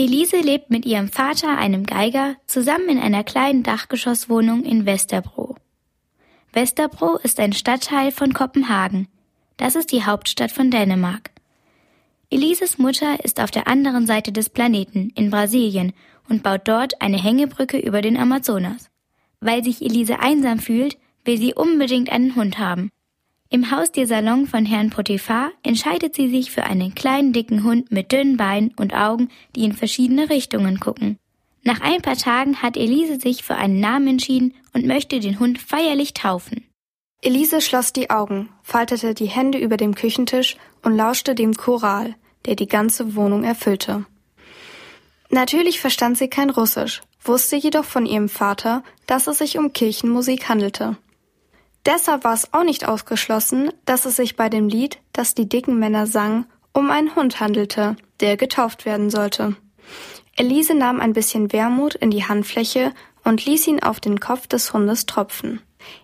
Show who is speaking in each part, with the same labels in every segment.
Speaker 1: Elise lebt mit ihrem Vater, einem Geiger, zusammen in einer kleinen Dachgeschosswohnung in Westerbro. Westerbro ist ein Stadtteil von Kopenhagen. Das ist die Hauptstadt von Dänemark. Elises Mutter ist auf der anderen Seite des Planeten, in Brasilien, und baut dort eine Hängebrücke über den Amazonas. Weil sich Elise einsam fühlt, will sie unbedingt einen Hund haben. Im Haustiersalon von Herrn Potiphar entscheidet sie sich für einen kleinen dicken Hund mit dünnen Beinen und Augen, die in verschiedene Richtungen gucken. Nach ein paar Tagen hat Elise sich für einen Namen entschieden und möchte den Hund feierlich taufen.
Speaker 2: Elise schloss die Augen, faltete die Hände über dem Küchentisch und lauschte dem Choral, der die ganze Wohnung erfüllte. Natürlich verstand sie kein Russisch, wusste jedoch von ihrem Vater, dass es sich um Kirchenmusik handelte. Deshalb war es auch nicht ausgeschlossen, dass es sich bei dem Lied, das die dicken Männer sangen, um einen Hund handelte, der getauft werden sollte. Elise nahm ein bisschen Wermut in die Handfläche und ließ ihn auf den Kopf des Hundes tropfen.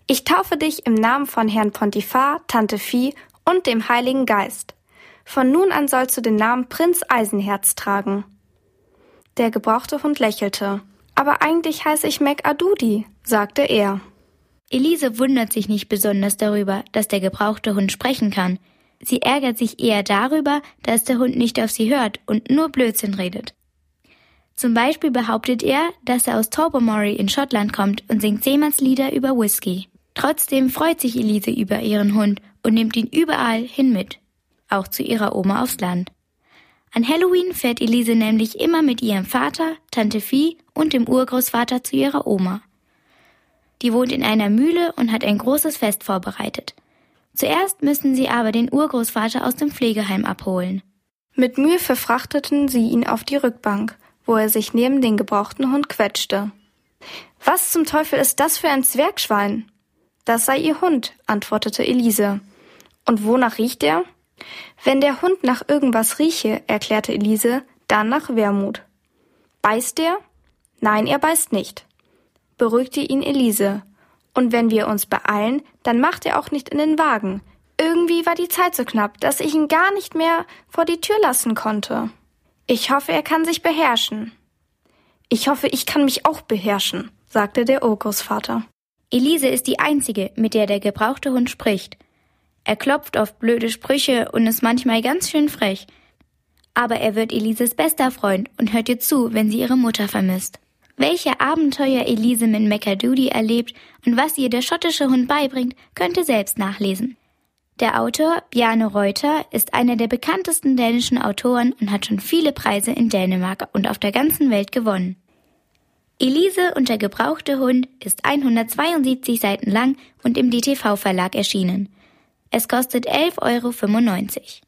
Speaker 2: Ich taufe dich im Namen von Herrn Pontifar, Tante Vieh und dem Heiligen Geist. Von nun an sollst du den Namen Prinz Eisenherz tragen. Der gebrauchte Hund lächelte. Aber eigentlich heiße ich Mac Adudi, sagte er.
Speaker 1: Elise wundert sich nicht besonders darüber, dass der gebrauchte Hund sprechen kann. Sie ärgert sich eher darüber, dass der Hund nicht auf sie hört und nur Blödsinn redet. Zum Beispiel behauptet er, dass er aus Tobermory in Schottland kommt und singt Seemannslieder über Whisky. Trotzdem freut sich Elise über ihren Hund und nimmt ihn überall hin mit. Auch zu ihrer Oma aufs Land. An Halloween fährt Elise nämlich immer mit ihrem Vater, Tante Vieh und dem Urgroßvater zu ihrer Oma. Die wohnt in einer Mühle und hat ein großes Fest vorbereitet. Zuerst müssen sie aber den Urgroßvater aus dem Pflegeheim abholen.
Speaker 2: Mit Mühe verfrachteten sie ihn auf die Rückbank, wo er sich neben den gebrauchten Hund quetschte. Was zum Teufel ist das für ein Zwergschwein? Das sei ihr Hund, antwortete Elise. Und wonach riecht er? Wenn der Hund nach irgendwas rieche, erklärte Elise, dann nach Wermut. Beißt er? Nein, er beißt nicht beruhigte ihn Elise. Und wenn wir uns beeilen, dann macht er auch nicht in den Wagen. Irgendwie war die Zeit so knapp, dass ich ihn gar nicht mehr vor die Tür lassen konnte. Ich hoffe, er kann sich beherrschen. Ich hoffe, ich kann mich auch beherrschen, sagte der Urgroßvater.
Speaker 1: Elise ist die einzige, mit der der gebrauchte Hund spricht. Er klopft auf blöde Sprüche und ist manchmal ganz schön frech. Aber er wird Elises bester Freund und hört ihr zu, wenn sie ihre Mutter vermisst. Welche Abenteuer Elise mit McAdoody erlebt und was ihr der schottische Hund beibringt, könnt ihr selbst nachlesen. Der Autor Bjarne Reuter ist einer der bekanntesten dänischen Autoren und hat schon viele Preise in Dänemark und auf der ganzen Welt gewonnen. Elise und der gebrauchte Hund ist 172 Seiten lang und im DTV Verlag erschienen. Es kostet 11,95 Euro.